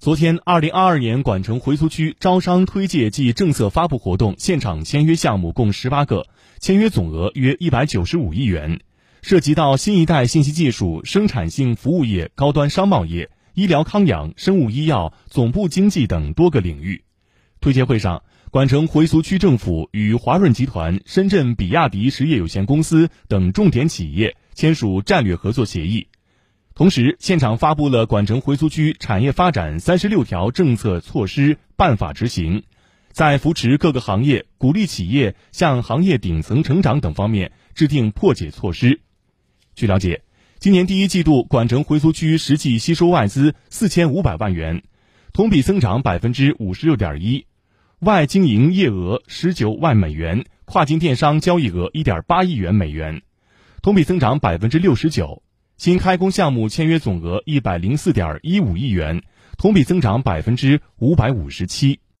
昨天，二零二二年管城回族区招商推介暨政策发布活动现场签约项目共十八个，签约总额约一百九十五亿元，涉及到新一代信息技术、生产性服务业、高端商贸业、医疗康养、生物医药、总部经济等多个领域。推介会上，管城回族区政府与华润集团、深圳比亚迪实业有限公司等重点企业签署战略合作协议。同时，现场发布了管城回苏区产业发展三十六条政策措施办法执行，在扶持各个行业、鼓励企业向行业顶层成长等方面制定破解措施。据了解，今年第一季度管城回苏区实际吸收外资四千五百万元，同比增长百分之五十六点一，外经营业额十九万美元，跨境电商交易额一点八亿元美元，同比增长百分之六十九。新开工项目签约总额一百零四点一五亿元，同比增长百分之五百五十七。